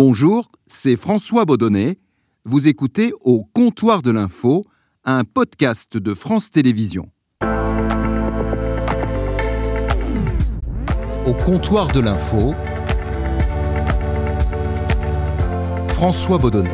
Bonjour, c'est François Baudonnet. Vous écoutez Au comptoir de l'info, un podcast de France Télévisions. Au comptoir de l'info, François Baudonnet.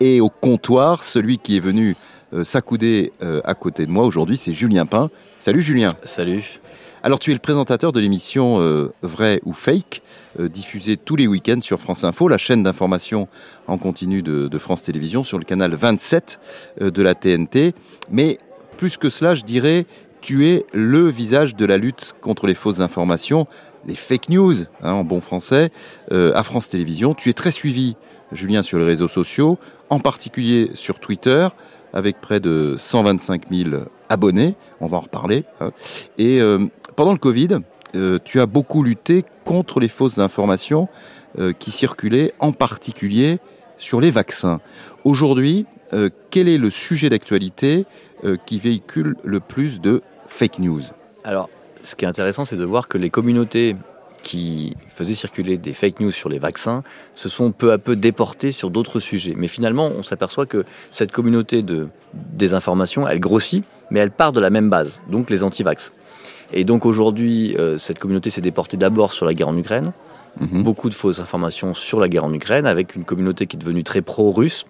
Et au comptoir, celui qui est venu euh, s'accouder euh, à côté de moi aujourd'hui, c'est Julien Pain. Salut Julien. Salut. Alors tu es le présentateur de l'émission euh, Vrai ou Fake, diffusée tous les week-ends sur France Info, la chaîne d'information en continu de, France Télévisions, sur le canal 27 de la TNT. Mais plus que cela, je dirais, tu es le visage de la lutte contre les fausses informations, les fake news, hein, en bon français, à France Télévisions. Tu es très suivi, Julien, sur les réseaux sociaux, en particulier sur Twitter, avec près de 125 000 abonnés. On va en reparler. Hein. Et euh, pendant le Covid, euh, tu as beaucoup lutté contre les fausses informations euh, qui circulaient, en particulier sur les vaccins. Aujourd'hui, quel est le sujet d'actualité qui véhicule le plus de fake news? Alors, ce qui est intéressant, c'est de voir que les communautés qui faisaient circuler des fake news sur les vaccins se sont peu à peu déportés sur d'autres sujets. Mais finalement, on s'aperçoit que cette communauté de désinformation, elle grossit, mais elle part de la même base, donc les anti-vax. Et donc aujourd'hui, euh, cette communauté s'est déportée d'abord sur la guerre en Ukraine, mhm. beaucoup de fausses informations sur la guerre en Ukraine, avec une communauté qui est devenue très pro-russe,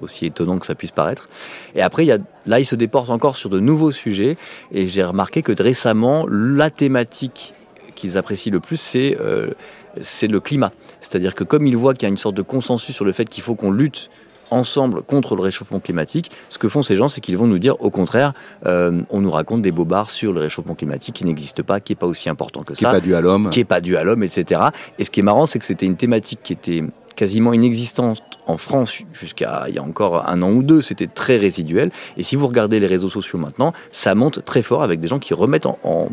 aussi étonnant que ça puisse paraître. Et après, il y a, là, il se déporte encore sur de nouveaux sujets, et j'ai remarqué que récemment, la thématique qu'ils apprécient le plus, c'est euh, c'est le climat. C'est-à-dire que comme ils voient qu'il y a une sorte de consensus sur le fait qu'il faut qu'on lutte ensemble contre le réchauffement climatique, ce que font ces gens, c'est qu'ils vont nous dire, au contraire, euh, on nous raconte des bobards sur le réchauffement climatique qui n'existe pas, qui n'est pas aussi important que ça. Qui n'est pas dû à l'homme. Qui n'est pas dû à l'homme, etc. Et ce qui est marrant, c'est que c'était une thématique qui était quasiment inexistante en France jusqu'à il y a encore un an ou deux, c'était très résiduel. Et si vous regardez les réseaux sociaux maintenant, ça monte très fort avec des gens qui remettent en en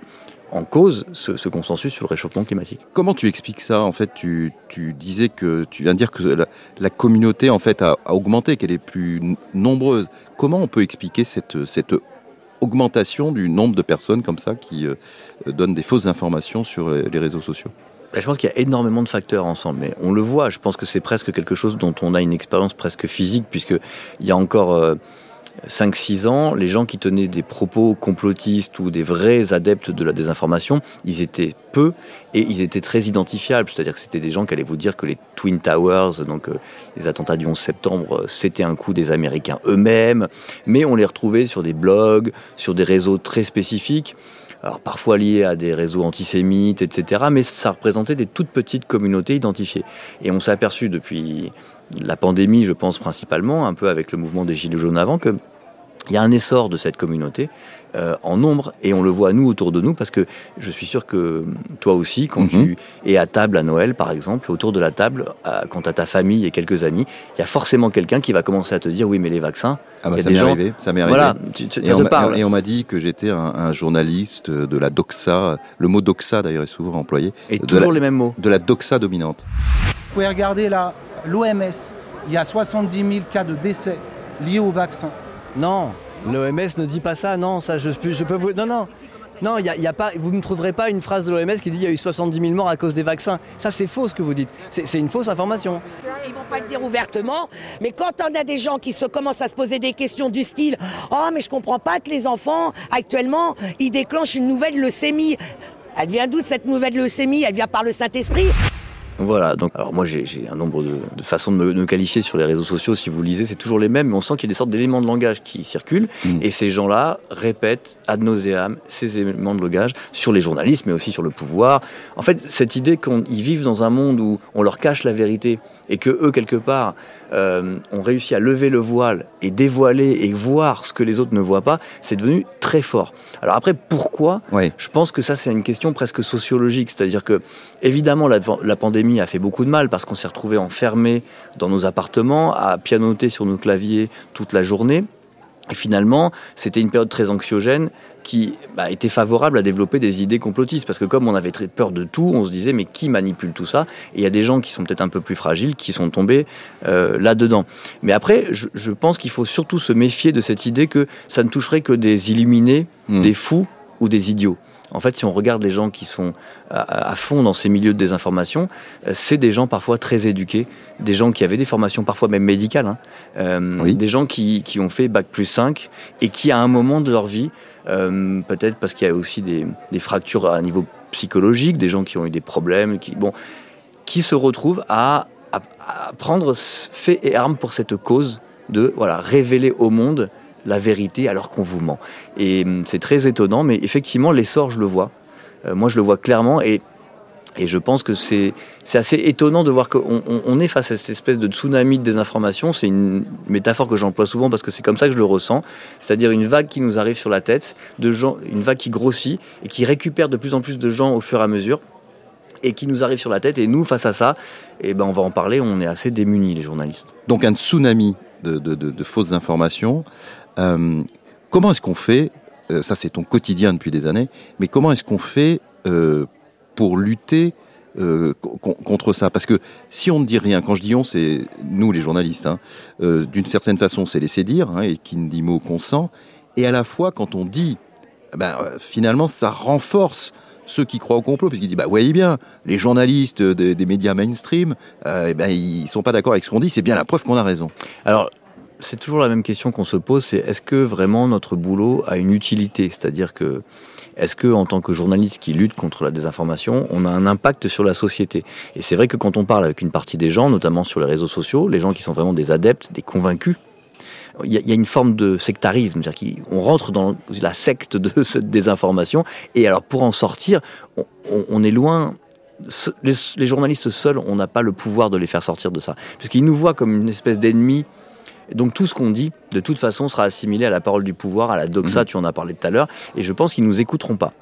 cause ce, consensus sur le réchauffement climatique. Comment tu expliques ça En fait, tu, disais que tu viens de dire que la, communauté en fait a, augmenté, qu'elle est plus nombreuse. Comment on peut expliquer cette, cette augmentation du nombre de personnes comme ça qui euh, donnent des fausses informations sur les réseaux sociaux? Ben, je pense qu'il y a énormément de facteurs ensemble, mais on le voit. Je pense que c'est presque quelque chose dont on a une expérience presque physique, puisque il y a encore euh, 5-6 ans, les gens qui tenaient des propos complotistes ou des vrais adeptes de la désinformation, ils étaient peu et ils étaient très identifiables. C'est-à-dire que c'était des gens qui allaient vous dire que les Twin Towers, donc euh, les attentats du 11 septembre, euh, c'était un coup des Américains eux-mêmes. Mais on les retrouvait sur des blogs, sur des réseaux très spécifiques. Parfois liés à des réseaux antisémites, etc. Mais ça représentait des toutes petites communautés identifiées. Et on s'est aperçu depuis la pandémie, je pense principalement, un peu avec le mouvement des Gilets jaunes avant, qu'il y a un essor de cette communauté euh, en nombre et on le voit nous autour de nous parce que je suis sûr que toi aussi, quand mhm. tu es à table à Noël par exemple, autour de la table, quand tu as ta famille et quelques amis, il y a forcément quelqu'un qui va commencer à te dire oui mais les vaccins, ah bah, ça m'est arrivé, ça m'est arrivé. Voilà, et, on et, on m'a dit que j'étais un, journaliste de la doxa, le mot doxa d'ailleurs est souvent employé. Et toujours les mêmes mots. De la doxa dominante. Vous pouvez regarder là, l'OMS, il y a 70 000 cas de décès liés au vaccin. Non, l'OMS ne dit pas ça, non, ça je, peux vous... Non, non, non, y y a pas, vous ne trouverez pas une phrase de l'OMS qui dit qu'il y a eu 70 000 morts à cause des vaccins. Ça, c'est faux ce que vous dites. C'est une fausse information. Ils vont pas le dire ouvertement, mais quand on a des gens qui se commencent à se poser des questions du style Oh, mais je comprends pas que les enfants, actuellement, ils déclenchent une nouvelle leucémie. Elle vient d'où cette nouvelle leucémie? Elle vient par le Saint-Esprit voilà, donc alors moi j'ai un nombre de, façons de me, qualifier sur les réseaux sociaux, si vous lisez, c'est toujours les mêmes, mais on sent qu'il y a des sortes d'éléments de langage qui circulent, mm. et ces gens-là répètent ad nauseam ces éléments de langage sur les journalistes, mais aussi sur le pouvoir. En fait, cette idée qu'ils vivent dans un monde où on leur cache la vérité, et que eux, quelque part, euh, ont réussi à lever le voile et dévoiler et voir ce que les autres ne voient pas, c'est devenu très fort. Alors après, pourquoi? Je pense que ça, c'est une question presque sociologique. C'est-à-dire que, évidemment, la, la, pandémie a fait beaucoup de mal parce qu'on s'est retrouvés enfermés dans nos appartements, à pianoter sur nos claviers toute la journée. Et finalement, c'était une période très anxiogène qui bah, était favorable à développer des idées complotistes. Parce que comme on avait très peur de tout, on se disait mais qui manipule tout ça? Et il y a des gens qui sont peut-être un peu plus fragiles qui sont tombés euh, là-dedans. Mais après, je, pense qu'il faut surtout se méfier de cette idée que ça ne toucherait que des illuminés, hmm. des fous ou des idiots. En fait, si on regarde les gens qui sont à, fond dans ces milieux de désinformation, euh, c'est des gens parfois très éduqués, des gens qui avaient des formations parfois même médicales, hein. euh, des gens qui, qui, ont fait Bac plus 5 et qui, à un moment de leur vie, euh, peut-être parce qu'il y a aussi des, des, fractures à niveau psychologique, des gens qui ont eu des problèmes, qui, bon, qui se retrouvent à, à, à prendre fait et armes pour cette cause de voilà, révéler au monde la vérité alors qu'on vous ment. Et hum, c'est très étonnant, mais effectivement, l'essor, je le vois. Euh, moi, je le vois clairement et, et je pense que c'est assez étonnant de voir qu'on on, est face à cette espèce de tsunami de désinformation. C'est une métaphore que j'emploie souvent parce que c'est comme ça que je le ressens. C'est-à-dire une vague qui nous arrive sur la tête, de gens, une vague qui grossit et qui récupère de plus en plus de gens au fur et à mesure et qui nous arrive sur la tête. Et nous, face à ça, eh ben, on va en parler, on est assez démunis, les journalistes. Donc un tsunami de, de fausses informations euh, comment est-ce qu'on fait, euh, ça c'est ton quotidien depuis des années, mais comment est-ce qu'on fait euh, pour lutter contre ça? Parce que si on ne dit rien, quand je dis on, c'est nous les journalistes, hein, d'une certaine façon c'est laisser dire, hein, et qui ne dit mot consent, et à la fois quand on dit, ben, finalement ça renforce ceux qui croient au complot, puisqu'ils disent, bah voyez bien, les journalistes des, médias mainstream, euh, ben, ils sont pas d'accord avec ce qu'on dit, c'est bien la preuve qu'on a raison. Alors, c'est toujours la même question qu'on se pose, c'est est-ce que vraiment notre boulot a une utilité? C'est-à-dire que est-ce que en tant que journaliste qui lutte contre la désinformation, on a un impact sur la société? Et c'est vrai que quand on parle avec une partie des gens, notamment sur les réseaux sociaux, les gens qui sont vraiment des adeptes, des convaincus, il y, a, une forme de sectarisme, c'est-à-dire qu'on rentre dans la secte de cette désinformation, et alors pour en sortir, on, est loin les, les, journalistes seuls, on n'a pas le pouvoir de les faire sortir de ça. Parce qu'ils nous voient comme une espèce d'ennemi donc tout ce qu'on dit, de toute façon, sera assimilé à la parole du pouvoir, à la doxa, mmh. tu en as parlé tout à l'heure, et je pense qu'ils nous écouteront pas.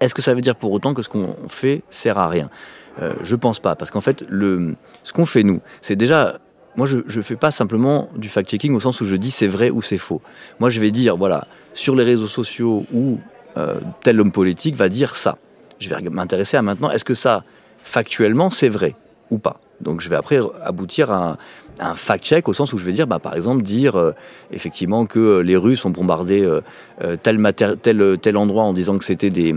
Est-ce que ça veut dire pour autant que ce qu'on fait sert à rien? Euh, Je pense pas, parce qu'en fait, le, ce qu'on fait nous, c'est déjà moi, je ne fais pas simplement du fact-checking au sens où je dis c'est vrai ou c'est faux. Moi, je vais dire, voilà, sur les réseaux sociaux où euh, tel homme politique va dire ça. Je vais m'intéresser à maintenant, est-ce que ça, factuellement, c'est vrai ou pas? Donc, je vais après aboutir à, un fact-check au sens où je vais dire, bah, par exemple, dire euh, effectivement que euh, les Russes ont bombardé euh, tel, tel, tel, endroit en disant que c'était des,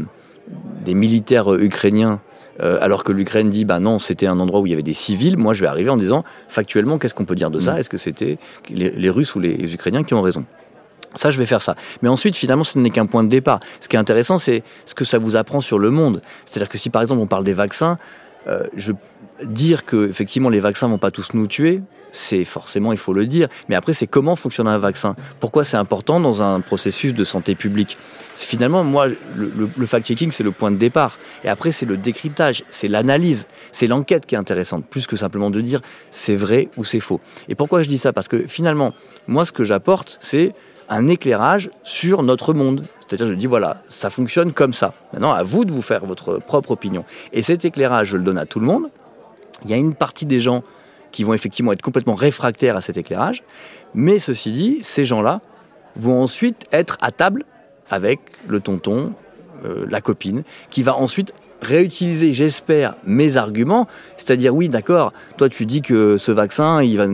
des, militaires ukrainiens, alors que l'Ukraine dit, bah non, c'était un endroit où il y avait des civils. Moi, je vais arriver en disant, factuellement, qu'est-ce qu'on peut dire de ça? Mm. Est-ce que c'était les, les, Russes ou les Ukrainiens qui ont raison? Ça, je vais faire ça. Mais ensuite, finalement, ce n'est qu'un point de départ. Ce qui est intéressant, c'est ce que ça vous apprend sur le monde. C'est-à-dire que si, par exemple, on parle des vaccins, euh, je dire que effectivement les vaccins vont pas tous nous tuer, c'est forcément, il faut le dire. Mais après, c'est comment fonctionne un vaccin Pourquoi c'est important dans un processus de santé publique? Finalement, moi, le, le fact-checking, c'est le point de départ. Et après, c'est le décryptage, c'est l'analyse, c'est l'enquête qui est intéressante, plus que simplement de dire c'est vrai ou c'est faux. Et pourquoi je dis ça? Parce que finalement, moi, ce que j'apporte, c'est un éclairage sur notre monde. C'est-à-dire, je dis, voilà, ça fonctionne comme ça. Maintenant, à vous de vous faire votre propre opinion. Et cet éclairage, je le donne à tout le monde. Il y a une partie des gens qui vont effectivement être complètement réfractaires à cet éclairage. Mais ceci dit, ces gens-là vont ensuite être à table avec le tonton, euh, la copine, qui va ensuite réutiliser, j'espère, mes arguments. C'est-à-dire, oui, d'accord, toi tu dis que ce vaccin, il, va,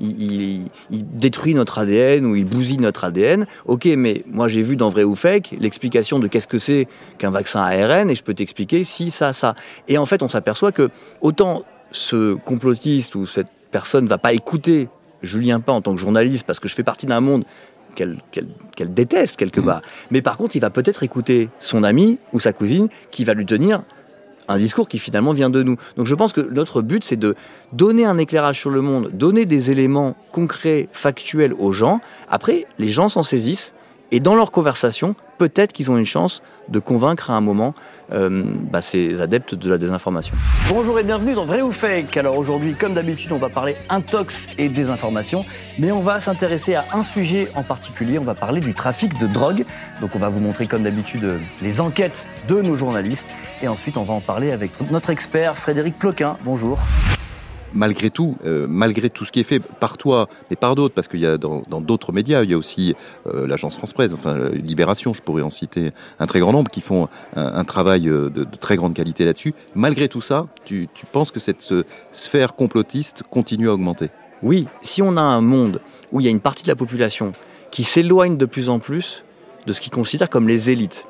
il, il, détruit notre ADN ou il bousille notre ADN. Ok, mais moi j'ai vu dans Vrai ou Fake l'explication de qu'est-ce que c'est qu'un vaccin ARN et je peux t'expliquer si, ça, ça. Et en fait, on s'aperçoit que autant ce complotiste ou cette personne va pas écouter Julien Pas en tant que journaliste parce que je fais partie d'un monde qu'elle déteste quelque mmh. part. Mais par contre, il va peut-être écouter son ami ou sa cousine qui va lui tenir un discours qui finalement vient de nous. Donc je pense que notre but, c'est de donner un éclairage sur le monde, donner des éléments concrets, factuels aux gens. Après, les gens s'en saisissent et dans leur conversation, peut-être qu'ils ont une chance de convaincre à un moment euh, bah, ces adeptes de la désinformation. Bonjour et bienvenue dans Vrai ou Fake. Alors aujourd'hui, comme d'habitude, on va parler intox et désinformation, mais on va s'intéresser à un sujet en particulier. On va parler du trafic de drogue. Donc on va vous montrer comme d'habitude les enquêtes de nos journalistes et ensuite on va en parler avec notre expert Frédéric Ploquin. Bonjour malgré tout, euh, malgré tout ce qui est fait par toi, mais par d'autres, parce qu'il y a dans d'autres médias, il y a aussi euh, l'agence France Presse, enfin euh, Libération, je pourrais en citer un très grand nombre, qui font un, travail de, très grande qualité là-dessus. Malgré tout ça, tu penses que cette sphère complotiste continue à augmenter? Oui, si on a un monde où il y a une partie de la population qui s'éloigne de plus en plus de ce qu'ils considèrent comme les élites,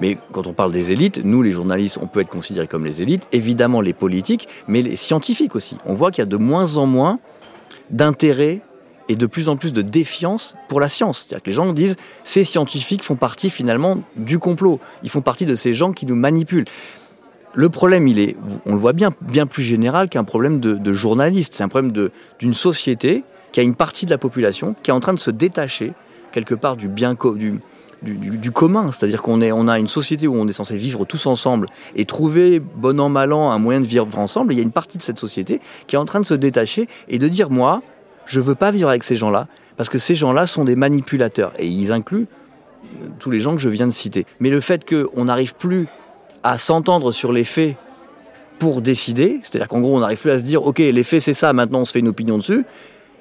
Mais quand on parle des élites, nous les journalistes, on peut être considérés comme les élites, évidemment les politiques, mais les scientifiques aussi. On voit qu'il y a de moins en moins d'intérêt et de plus en plus de défiance pour la science. C'est-à-dire que les gens disent ces scientifiques font partie finalement du complot. Ils font partie de ces gens qui nous manipulent. Le problème, il est, on le voit bien, bien plus général qu'un problème de, de journaliste. C'est un problème d'une société qui a une partie de la population qui est en train de se détacher quelque part du bien du, du, commun. C'est-à-dire qu'on on a une société où on est censé vivre tous ensemble et trouver, bon an, mal an, un moyen de vivre ensemble. il y a une partie de cette société qui est en train de se détacher et de dire, moi, je veux pas vivre avec ces gens-là, parce que ces gens-là sont des manipulateurs. Et ils incluent euh, tous les gens que je viens de citer. Mais le fait qu'on n'arrive plus à s'entendre sur les faits pour décider, c'est-à-dire qu'en gros on n'arrive plus à se dire ok les faits c'est ça, maintenant on se fait une opinion dessus,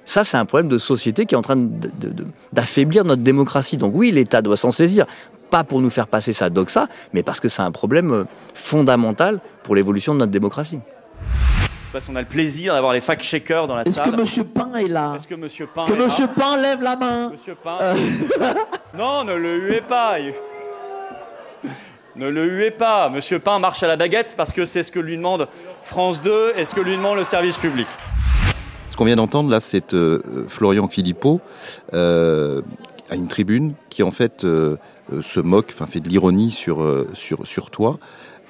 ça c'est un problème de société qui est en train d'affaiblir notre démocratie. Donc oui l'État doit s'en saisir, pas pour nous faire passer sa doxa, mais parce que c'est un problème euh, fondamental pour l'évolution de notre démocratie. Je sais pas si on a le plaisir d'avoir les fact-checkers dans la salle. Est-ce que Monsieur Pain est là? Est-ce que Monsieur Pain Que Monsieur Pain lève la main. Monsieur Pain. Euh. non, ne le huez pas. Ne le huez pas. Monsieur Pain marche à la baguette parce que c'est ce que lui demande France 2 et ce que lui demande le service public. Qu'on vient d'entendre là, c'est euh, Florian Philippot euh, à une tribune qui en fait se moque, enfin fait de l'ironie sur, sur, sur toi.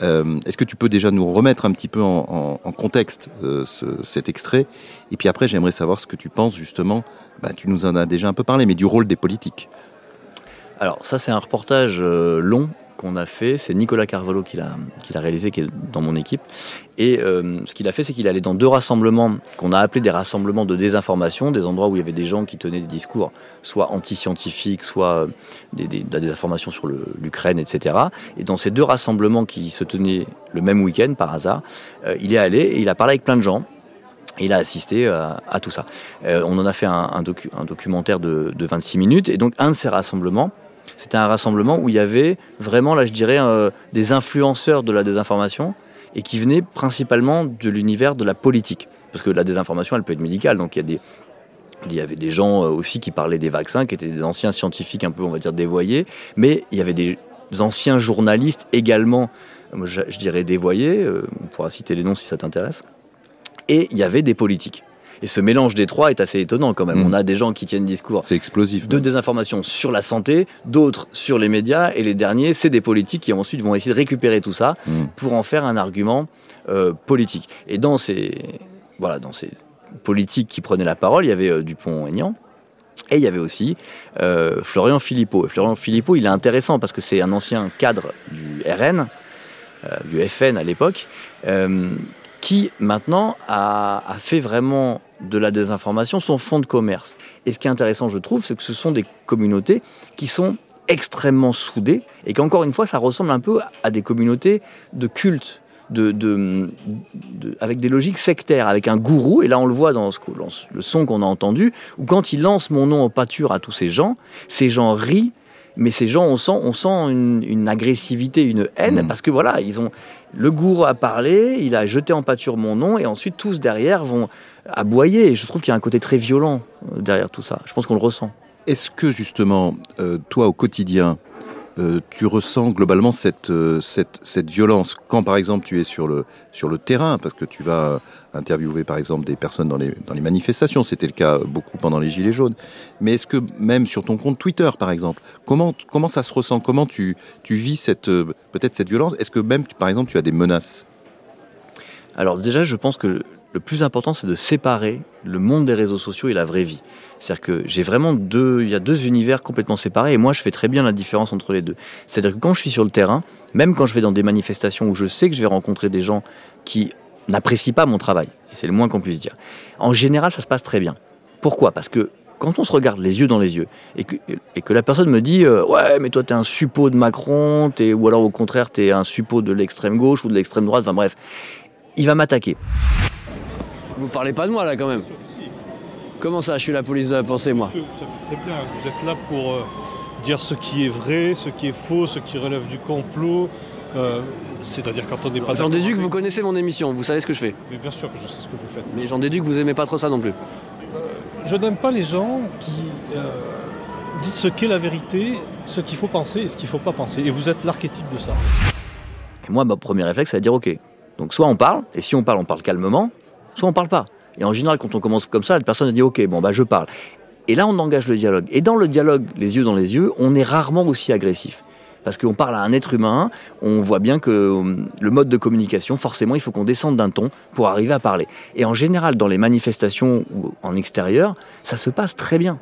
Euh, est-ce que tu peux déjà nous remettre un petit peu en, contexte euh, cet extrait? Et puis après, j'aimerais savoir ce que tu penses justement, bah, tu nous en as déjà un peu parlé, mais du rôle des politiques. Alors ça, c'est un reportage euh, long qu'on a fait, c'est Nicolas Carvalho qui l'a, réalisé, qui est dans mon équipe. Et euh, ce qu'il a fait, c'est qu'il allé dans deux rassemblements qu'on a appelés des rassemblements de désinformation, des endroits où il y avait des gens qui tenaient des discours soit anti-scientifiques, soit euh, des, des, informations sur l'Ukraine, etc. Et dans ces deux rassemblements qui se tenaient le même week-end, par hasard, euh, il est allé et il a parlé avec plein de gens. il a assisté à, tout ça. on en a fait un, un, documentaire de, de 26 minutes. Et donc, un de ces rassemblements, c'était un rassemblement où il y avait vraiment, là je dirais, euh, des influenceurs de la désinformation et qui venaient principalement de l'univers de la politique. Parce que la désinformation, elle peut être médicale, donc il y il y avait des gens euh, aussi qui parlaient des vaccins, qui étaient des anciens scientifiques un peu, on va dire, dévoyés, mais il y avait des anciens journalistes également, je, dirais dévoyés, euh, on pourra citer les noms si ça t'intéresse, et il y avait des politiques. Et ce mélange des trois est assez étonnant quand même. Mm. On a des gens qui tiennent discours c'est explosif, de désinformation sur la santé, d'autres sur les médias, et les derniers, c'est des politiques qui ensuite vont essayer de récupérer tout ça mm. pour en faire un argument euh, politique. Et dans ces, voilà, dans ces politiques qui prenaient la parole, il y avait euh, Dupont-Aignan, et il y avait aussi euh, Florian Philippot. Et Florian Philippot, il est intéressant parce que c'est un ancien cadre du RN, euh, du FN à l'époque, euh, qui maintenant a, a, fait vraiment de la désinformation son fonds de commerce. Et ce qui est intéressant, je trouve, c'est que ce sont des communautés qui sont extrêmement soudées et qu'encore une fois, ça ressemble un peu à des communautés de culte. De, de, avec des logiques sectaires, avec un gourou, et là on le voit dans ce, le son qu'on a entendu, où quand il lance mon nom en pâture à tous ces gens, ces gens rient mais ces gens, on sent, on sent une, agressivité, une haine, mm. parce que voilà, ils ont le gourou a parlé, il a jeté en pâture mon nom, et ensuite tous derrière vont aboyer. Et je trouve qu'il y a un côté très violent euh, derrière tout ça. Je pense qu'on le ressent. Est-ce que justement, euh, toi au quotidien, euh, tu ressens globalement cette, euh, cette, violence quand par exemple tu es sur le, terrain, parce que tu vas interviewer par exemple des personnes dans les, manifestations, c'était le cas beaucoup pendant les Gilets jaunes, mais est-ce que même sur ton compte Twitter par exemple, comment, ça se ressent? Comment tu, tu vis cette, euh, peut-être cette violence? Est-ce que même par exemple tu as des menaces? Alors déjà je pense que le plus important, c'est de séparer le monde des réseaux sociaux et la vraie vie. C'est-à-dire que j'ai vraiment deux, il y a deux univers complètement séparés et moi je fais très bien la différence entre les deux. C'est-à-dire que quand je suis sur le terrain, même quand je vais dans des manifestations où je sais que je vais rencontrer des gens qui n'apprécient pas mon travail, et c'est le moins qu'on puisse dire, en général ça se passe très bien. Pourquoi? Parce que quand on se regarde les yeux dans les yeux et que, la personne me dit euh, ouais mais toi t'es un suppôt de Macron, ou alors au contraire t'es un suppôt de l'extrême gauche ou de l'extrême droite, enfin bref, il va m'attaquer. Vous parlez pas de moi là quand même Comment ça, je suis la police de la pensée moi Ça fait très bien, vous êtes là pour euh, dire ce qui est vrai, ce qui est faux, ce qui relève du complot. Euh, c'est-à-dire quand on n'est pas J'en déduis que vous connaissez mon émission, vous savez ce que je fais. Mais bien sûr que je sais ce que vous faites. Mais j'en déduis que vous aimez pas trop ça non plus. Euh, je n'aime pas les gens qui disent ce qu'est la vérité ce qu'il faut penser et ce qu'il ne faut pas penser. Et vous êtes l'archétype de ça. Et moi, mon premier réflexe, c'est de dire ok. Donc soit on parle, et si on parle, on parle calmement, soit on parle pas. Et en général, quand on commence comme ça, la personne dit ok, bon bah je parle. Et là, on engage le dialogue. Et dans le dialogue, les yeux dans les yeux, on est rarement aussi agressif. Parce qu'on parle à un être humain, on voit bien que hum, le mode de communication, forcément, il faut qu'on descende d'un ton pour arriver à parler. Et en général, dans les manifestations ou en extérieur, ça se passe très bien.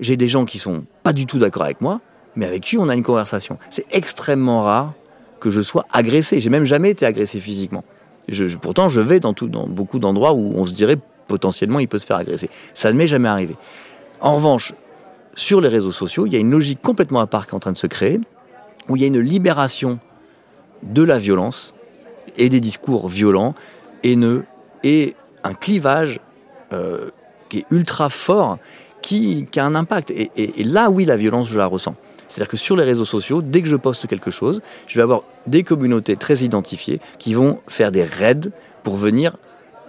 J'ai des gens qui sont pas du tout d'accord avec moi, mais avec qui on a une conversation. C'est extrêmement rare que je sois agressé. J'ai même jamais été agressé physiquement. Pourtant, je vais dans, beaucoup d'endroits où on se dirait potentiellement il peut se faire agresser. Ça ne m'est jamais arrivé. En revanche, sur les réseaux sociaux, il y a une logique complètement à part qui est en train de se créer, où il y a une libération de la violence et des discours violents, haineux, et un clivage euh, qui est ultra fort, qui, a un impact. Et- et là, oui, la violence, je la ressens. C'est-à-dire que sur les réseaux sociaux, dès que je poste quelque chose, je vais avoir des communautés très identifiées qui vont faire des raids pour venir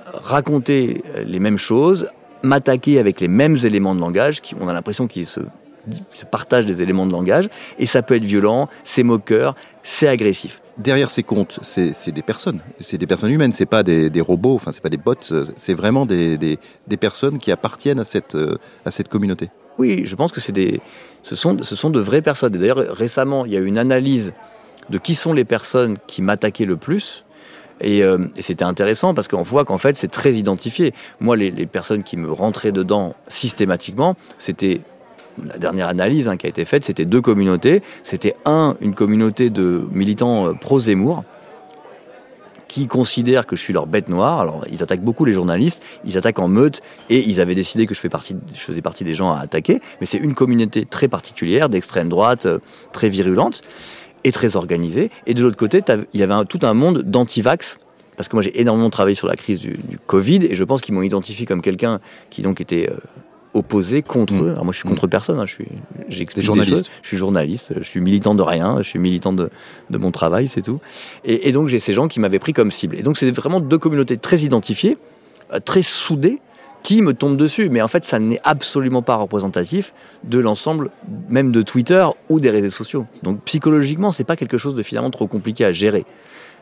raconter euh, les mêmes choses, m'attaquer avec les mêmes éléments de langage, qui, on a l'impression qu'ils se, partagent des éléments de langage, et ça peut être violent, c'est moqueur, c'est agressif. Derrière ces comptes, c'est des personnes, c'est des personnes humaines, c'est pas des, robots, enfin c'est pas des bots, c'est vraiment des, personnes qui appartiennent à cette, euh, à cette communauté. Oui, je pense que c'est des, ce sont, de vraies personnes. Et d'ailleurs, récemment, il y a eu une analyse de qui sont les personnes qui m'attaquaient le plus. Et, euh, c'était intéressant parce qu'on voit qu'en fait, c'est très identifié. Moi, les, les personnes qui me rentraient dedans systématiquement, c'était la dernière analyse hein, qui a été faite, c'était deux communautés. C'était un, une communauté de militants euh, pro-Zemmour, qui considèrent que je suis leur bête noire. Alors, ils attaquent beaucoup les journalistes, ils attaquent en meute, et ils avaient décidé que je, faisais partie des gens à attaquer. Mais c'est une communauté très particulière, d'extrême droite, euh, très virulente, et très organisée. Et de l'autre côté, il y avait un- tout un monde d'antivax, parce que moi j'ai énormément travaillé sur la crise du, du Covid, et je pense qu'ils m'ont identifié comme quelqu'un qui donc était euh, opposé contre Mmh. eux. Alors moi je suis contre personne, hein, je suis, j'explique des journaliste. choses. Je suis journaliste, je suis militant de rien, je suis militant de, de mon travail, c'est tout. Et, et donc j'ai ces gens qui m'avaient pris comme cible. Et donc c'est vraiment deux communautés très identifiées, euh, très soudées, qui me tombent dessus. Mais en fait, ça n'est absolument pas représentatif de l'ensemble, même de Twitter ou des réseaux sociaux. Donc psychologiquement, c'est pas quelque chose de finalement trop compliqué à gérer.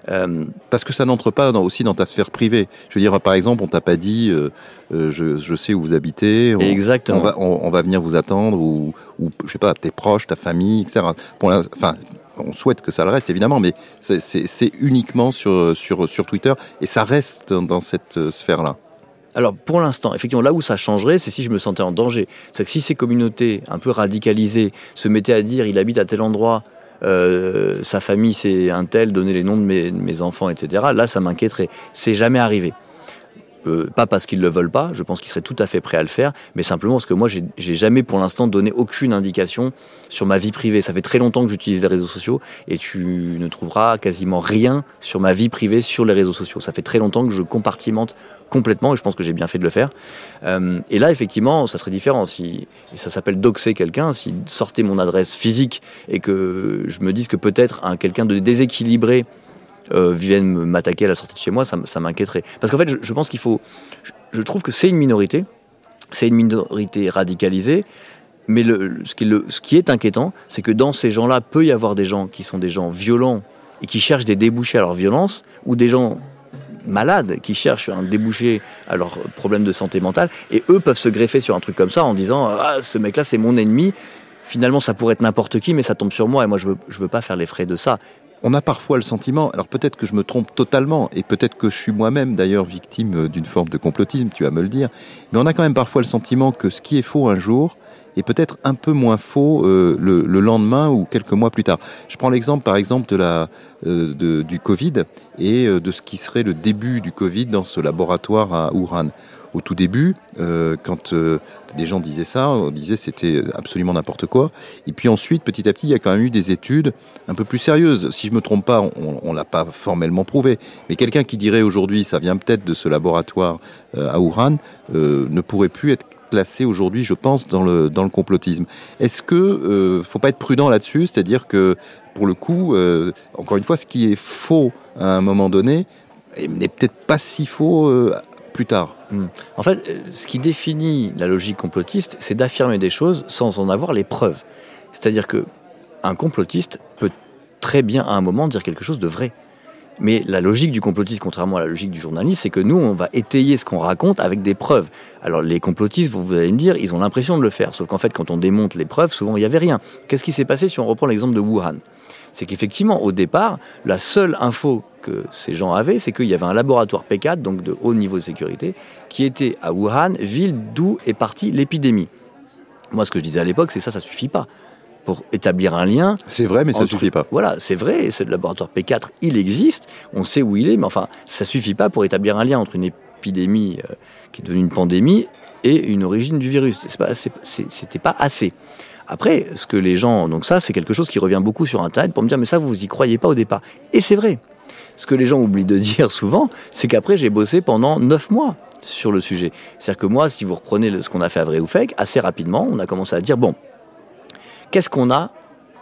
Euh, Parce que ça n'entre pas dans- aussi dans ta sphère privée. Je veux dire, par exemple, on t'a pas dit, euh, euh, je, je sais où vous habitez, on, Exactement. on va, on, on va venir vous attendre, ou, ou je sais pas, tes proches, ta famille, etc. Pour on souhaite que ça le reste évidemment, mais c'est- uniquement sur, sur, sur Twitter et ça reste dans, cette sphère-là. Alors pour l'instant, effectivement, là où ça changerait, c'est si je me sentais en danger. C'est que si ces communautés un peu radicalisées se mettaient à dire il habite à tel endroit, euh, sa famille c'est un tel, donner les noms de mes, de mes enfants, etc. Là, ça m'inquiéterait. C'est jamais arrivé. Euh, pas parce qu'ils le veulent pas, je pense qu'ils seraient tout à fait prêts à le faire, mais simplement parce que moi, j'ai jamais pour l'instant donné aucune indication sur ma vie privée. Ça fait très longtemps que j'utilise les réseaux sociaux et tu ne trouveras quasiment rien sur ma vie privée sur les réseaux sociaux. Ça fait très longtemps que je compartimente complètement et je pense que j'ai bien fait de le faire. Euh, et là, effectivement, ça serait différent si ça s'appelle doxer quelqu'un. Si sortait mon adresse physique et que je me dise que peut-être un quelqu'un de déséquilibré viennent me- m'attaquer à la sortie de chez moi, ça, ça m'inquiéterait. Parce qu'en fait, je, pense qu'il faut. Je, trouve que c'est une minorité, c'est une minorité radicalisée, mais ce qui est inquiétant, c'est que dans ces gens-là, peut y avoir des gens qui sont des gens violents et qui cherchent des débouchés à leur violence, ou des gens malades qui cherchent un débouché à leur problème de santé mentale, et eux peuvent se greffer sur un truc comme ça en disant ah, ce mec-là, c'est mon ennemi. Finalement, ça pourrait être n'importe qui, mais ça tombe sur moi, et moi, je veux, je veux pas faire les frais de ça. On a parfois le sentiment, alors peut-être que je me trompe totalement, et peut-être que je suis moi-même d'ailleurs victime euh, d'une forme de complotisme, tu vas me le dire, mais on a quand même parfois le sentiment que ce qui est faux un jour est peut-être un peu moins faux euh, le, le lendemain ou quelques mois plus tard. Je prends l'exemple par exemple euh, du Covid et de ce qui serait le début du Covid dans ce laboratoire à Wuhan. Au tout début, euh, quand euh, des gens disaient ça, on disait c'était absolument n'importe quoi. Et puis ensuite, petit à petit, il y a quand même eu des études un peu plus sérieuses. Si je me trompe pas, on, on l'a pas formellement prouvé. Mais quelqu'un qui dirait aujourd'hui, ça vient peut-être de ce laboratoire euh, à Wuhan, ne pourrait plus être classé aujourd'hui, je pense, dans le dans le complotisme. Est-ce que euh, faut pas être prudent là-dessus, c'est-à-dire que pour le coup, encore une fois, ce qui est faux à un moment donné n'est peut-être pas si faux plus tard. Hmm. En fait, ce qui définit la logique complotiste, c'est d'affirmer des choses sans en avoir les preuves. C'est-à-dire que un complotiste peut très bien à un moment dire quelque chose de vrai. Mais la logique du complotiste, contrairement à la logique du journaliste, c'est que nous, on va étayer ce qu'on raconte avec des preuves. Alors les complotistes, vous allez me dire, ils ont l'impression de le faire. Sauf qu'en fait, quand on démonte les preuves, souvent, il n'y avait rien. Qu'est-ce qui s'est passé si on reprend l'exemple de Wuhan? C'est qu'effectivement, au départ, la seule info que ces gens avaient, c'est qu'il y avait un laboratoire P4, donc de haut niveau de sécurité, qui était à Wuhan, ville d'où est partie l'épidémie. Moi, ce que je disais à l'époque, c'est ça, ça suffit pas pour établir un lien. C'est vrai, mais ça ne entre- suffit pas. Voilà, c'est vrai, ce laboratoire P4, il existe, on sait où il est, mais enfin, ça suffit pas pour établir un lien entre une épidémie euh, qui est devenue une pandémie et une origine du virus. C'est pas- c'est- c'est- C'était pas assez. Après, ce que les gens, donc ça, c'est quelque chose qui revient beaucoup sur Internet pour me dire, mais ça, vous y croyez pas au départ. Et c'est vrai. Ce que les gens oublient de dire souvent, c'est qu'après, j'ai bossé pendant neuf mois sur le sujet. C'est-à-dire que moi, si vous reprenez ce qu'on a fait à vrai ou fake, assez rapidement, on a commencé à dire, bon, qu'est-ce qu'on a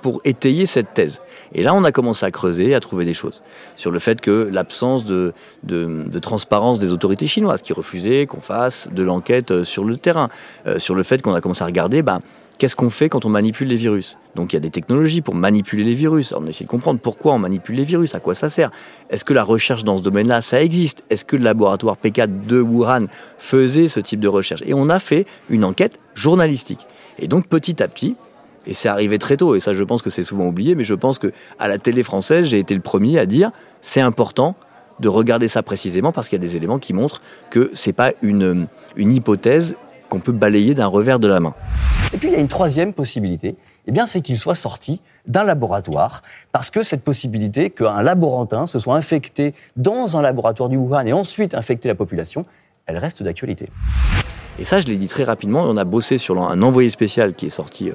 pour étayer cette thèse? Et là, on a commencé à creuser, à trouver des choses sur le fait que l'absence de, de, de transparence des autorités chinoises qui refusaient qu'on fasse de l'enquête euh, sur le terrain, euh, sur le fait qu'on a commencé à regarder, ben, qu'est-ce qu'on fait quand on manipule les virus? Donc il y a des technologies pour manipuler les virus. On essaie de comprendre pourquoi on manipule les virus, à quoi ça sert. Est-ce que la recherche dans ce domaine-là, ça existe? Est-ce que le laboratoire P4 de Wuhan faisait ce type de recherche? Et on a fait une enquête journalistique. Et donc petit à petit, et c'est arrivé très tôt, et ça je pense que c'est souvent oublié, mais je pense que à la télé française, j'ai été le premier à dire c'est important de regarder ça précisément parce qu'il y a des éléments qui montrent que c'est pas une, une hypothèse qu'on peut balayer d'un revers de la main. Et puis il y a une troisième possibilité, eh bien c'est qu'il soit sorti d'un laboratoire, parce que cette possibilité qu'un laborantin se soit infecté dans un laboratoire du Wuhan et ensuite infecté la population, elle reste d'actualité. Et ça, je l'ai dit très rapidement. On a bossé sur un envoyé spécial qui est sorti euh,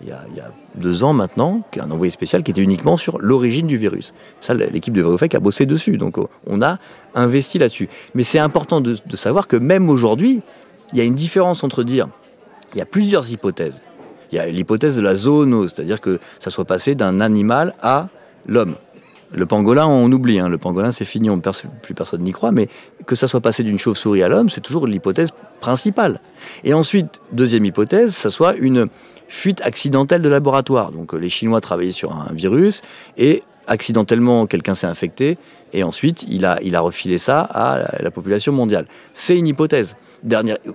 il, y a, il y a deux ans maintenant, qui est un envoyé spécial qui était uniquement sur l'origine du virus. Ça, l'équipe de Verofec a bossé dessus. Donc, euh, on a investi là-dessus. Mais c'est important de, de savoir que même aujourd'hui, il y a une différence entre dire il y a plusieurs hypothèses. Il y a l'hypothèse de la zoonose, c'est-à-dire que ça soit passé d'un animal à l'homme. Le pangolin, on oublie, hein. le pangolin c'est fini, on plus personne n'y croit, mais que ça soit passé d'une chauve-souris à l'homme, c'est toujours l'hypothèse principale. Et ensuite, deuxième hypothèse, ça soit une fuite accidentelle de laboratoire. Donc euh, les Chinois travaillaient sur un virus et accidentellement quelqu'un s'est infecté et ensuite il a, il a refilé ça à la population mondiale. C'est une hypothèse.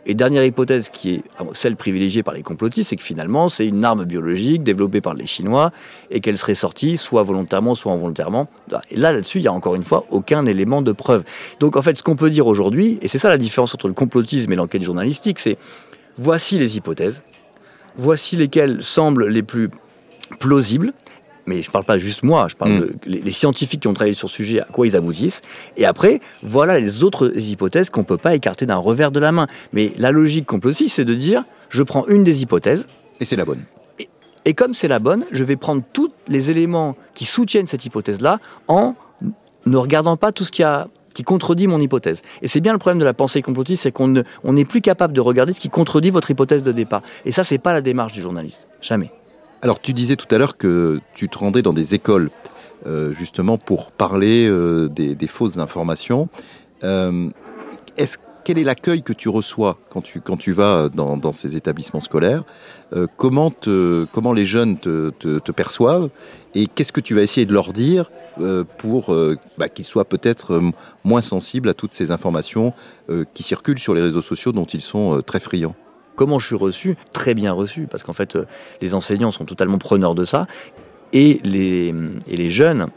Et dernière hypothèse qui est celle privilégiée par les complotistes, c'est que finalement c'est une arme biologique développée par les Chinois et qu'elle serait sortie soit volontairement, soit involontairement. Et là, là-dessus, il y a encore une fois aucun élément de preuve. Donc en fait, ce qu'on peut dire aujourd'hui, et c'est ça la différence entre le complotisme et l'enquête journalistique, c'est voici les hypothèses, voici lesquelles semblent les plus plausibles. Mais je ne parle pas juste moi, je parle Mm. de les, les scientifiques qui ont travaillé sur ce sujet, à quoi ils aboutissent. Et après, voilà les autres hypothèses qu'on ne peut pas écarter d'un revers de la main. Mais la logique complotiste, c'est de dire, je prends une des hypothèses, Et c'est la bonne. et comme c'est la bonne, je vais prendre tous les éléments qui soutiennent cette hypothèse-là en ne regardant pas tout ce qui, a, qui contredit mon hypothèse. Et c'est bien le problème de la pensée complotiste, c'est qu'on ne- on n'est plus capable de regarder ce qui contredit votre hypothèse de départ. Et ça, c'est pas la démarche du journaliste. Jamais. Alors, tu disais tout à l'heure que tu te rendais dans des écoles, euh, justement, pour parler euh, des, fausses informations. Euh, quel est l'accueil que tu reçois quand tu, vas dans, ces établissements scolaires? Comment, les jeunes te, perçoivent? Et qu'est-ce que tu vas essayer de leur dire pour bah, qu'ils soient peut-être moins sensibles à toutes ces informations qui circulent sur les réseaux sociaux dont ils sont très friands? Comment je suis reçu Très bien reçu, parce qu'en fait, euh, les enseignants sont totalement preneurs de ça. Et les, et les jeunes,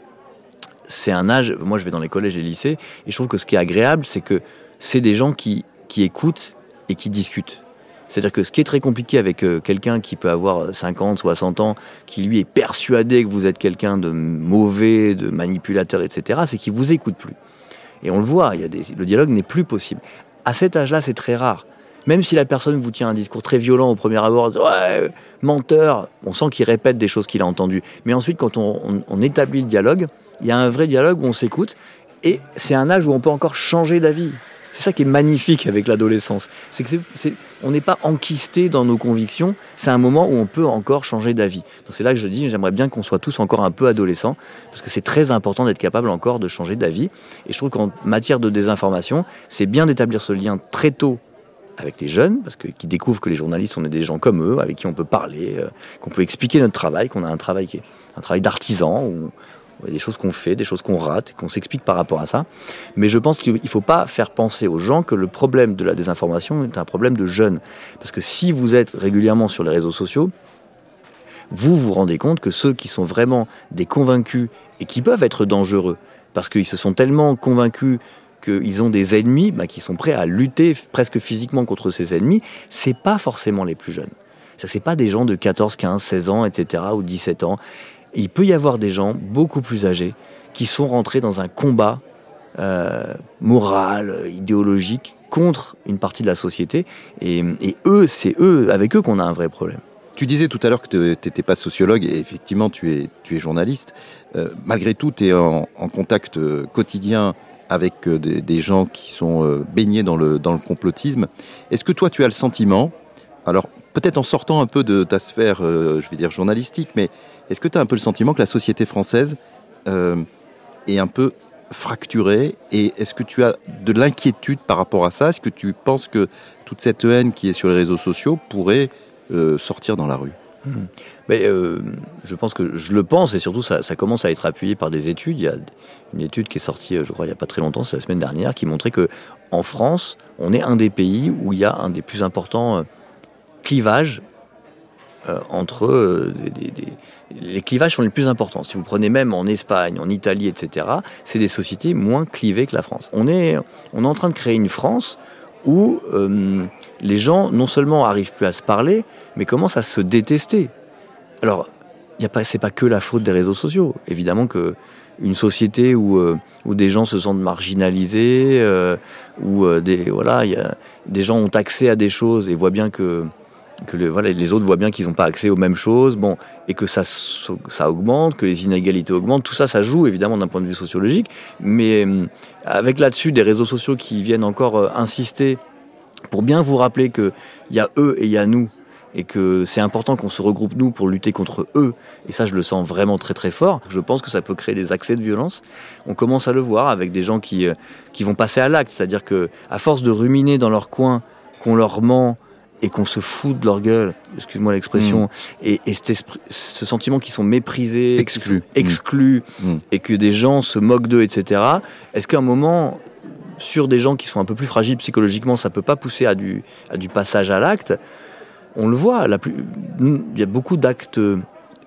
c'est un âge. Moi, je vais dans les collèges et lycées, et je trouve que ce qui est agréable, c'est que c'est des gens qui, qui écoutent et qui discutent. C'est-à-dire que ce qui est très compliqué avec euh, quelqu'un qui peut avoir 50, 60 ans, qui lui est persuadé que vous êtes quelqu'un de mauvais, de manipulateur, etc., c'est qu'il vous écoute plus. Et on le voit, il y a des, le dialogue n'est plus possible. À cet âge-là, c'est très rare. Même si la personne vous tient un discours très violent au premier abord, ouais, menteur, on sent qu'il répète des choses qu'il a entendues. Mais ensuite, quand on, établit le dialogue, il y a un vrai dialogue où on s'écoute. Et c'est un âge où on peut encore changer d'avis. C'est ça qui est magnifique avec l'adolescence. C'est que on n'est pas enquisté dans nos convictions. C'est un moment où on peut encore changer d'avis. C'est là que je dis, j'aimerais bien qu'on soit tous encore un peu adolescents, parce que c'est très important d'être capable encore de changer d'avis. Et je trouve qu'en matière de désinformation, c'est bien d'établir ce lien très tôt avec les jeunes, parce que qui découvrent que les journalistes, on est des gens comme eux, avec qui on peut parler, euh, qu'on peut expliquer notre travail, qu'on a un travail qui est un travail d'artisan, où des choses qu'on fait, des choses qu'on rate, qu'on s'explique par rapport à ça. Mais je pense qu'il ne faut pas faire penser aux gens que le problème de la désinformation est un problème de jeunes. Parce que si vous êtes régulièrement sur les réseaux sociaux, vous vous rendez compte que ceux qui sont vraiment des convaincus et qui peuvent être dangereux, parce qu'ils se sont tellement convaincus qu'ils ont des ennemis bah, qui sont prêts à lutter presque physiquement contre ces ennemis, c'est pas forcément les plus jeunes. Ça, c'est pas des gens de 14, 15, 16 ans, etc., ou 17 ans. Il peut y avoir des gens beaucoup plus âgés qui sont rentrés dans un combat euh, moral, idéologique contre une partie de la société. Et, eux, c'est eux, avec eux qu'on a un vrai problème. Tu disais tout à l'heure que tu n'étais pas sociologue et effectivement tu es, journaliste. Euh, malgré tout, tu es en, en, contact euh, quotidien avec euh, des, gens qui sont euh, baignés dans le, dans le complotisme. Est-ce que toi tu as le sentiment, alors peut-être en sortant un peu de ta sphère, euh, je vais dire journalistique, mais est-ce que tu as un peu le sentiment que la société française est un peu fracturée et est-ce que tu as de l'inquiétude par rapport à ça? Est-ce que tu penses que toute cette haine qui est sur les réseaux sociaux pourrait sortir dans la rue? Mmh. Mais euh, je pense que je le pense et surtout ça, commence à être appuyé par des études. Il y a une étude qui est sortie, je crois, il n'y a pas très longtemps, c'est la semaine dernière, qui montrait que en France, on est un des pays où il y a un des plus importants euh, clivages euh, entre euh, les clivages sont les plus importants. Si vous prenez même en Espagne, en Italie, etc., c'est des sociétés moins clivées que la France. On est, on est en train de créer une France où euh, les gens non seulement arrivent plus à se parler, mais commencent à se détester. Alors, y a pas, que la faute des réseaux sociaux. Évidemment que une société où, euh, des gens se sentent marginalisés, euh, où euh, des, voilà, des gens ont accès à des choses et voient bien que les autres voient bien qu'ils n'ont pas accès aux mêmes choses, bon, et que ça, ça augmente, que les inégalités augmentent, tout ça, ça joue évidemment d'un point de vue sociologique, mais avec là-dessus des réseaux sociaux qui viennent encore insister pour bien vous rappeler qu'il y a eux et il y a nous, et que c'est important qu'on se regroupe nous pour lutter contre eux, et ça je le sens vraiment très très fort, je pense que ça peut créer des accès de violence, on commence à le voir avec des gens qui, euh, qui vont passer à l'acte, c'est-à-dire que à force de ruminer dans leur coin, qu'on leur ment, et qu'on se fout de leur gueule, excuse-moi l'expression, mmh. et, et esprit, ce sentiment qu'ils sont méprisés, exclus, exclus mmh. et que des gens se moquent d'eux, etc. Est-ce qu'à un moment, sur des gens qui sont un peu plus fragiles psychologiquement, ça peut pas pousser à du, passage à l'acte On le voit, il y a beaucoup d'actes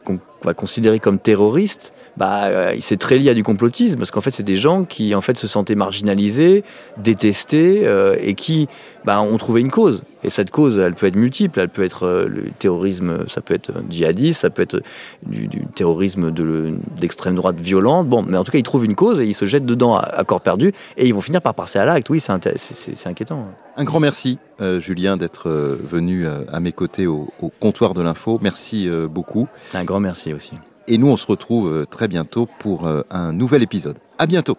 qu'on va considérer comme terroristes bah, euh, c'est très lié à du complotisme parce qu'en fait, c'est des gens qui en fait se sentaient marginalisés, détestés euh, et qui bah, ont trouvé une cause. Et cette cause, elle peut être multiple. Elle peut être euh, le terrorisme, ça peut être djihadiste, ça peut être du, du terrorisme d'extrême de, droite violente. Bon, mais en tout cas, ils trouvent une cause et ils se jettent dedans à, à corps perdu et ils vont finir par passer à l'acte. Oui, c'est inquiétant. Un grand merci, euh, Julien, d'être euh, venu à mes côtés au, au comptoir de l'info. Merci euh, beaucoup. Un grand merci aussi. Et nous, on se retrouve très bientôt pour un nouvel épisode. À bientôt.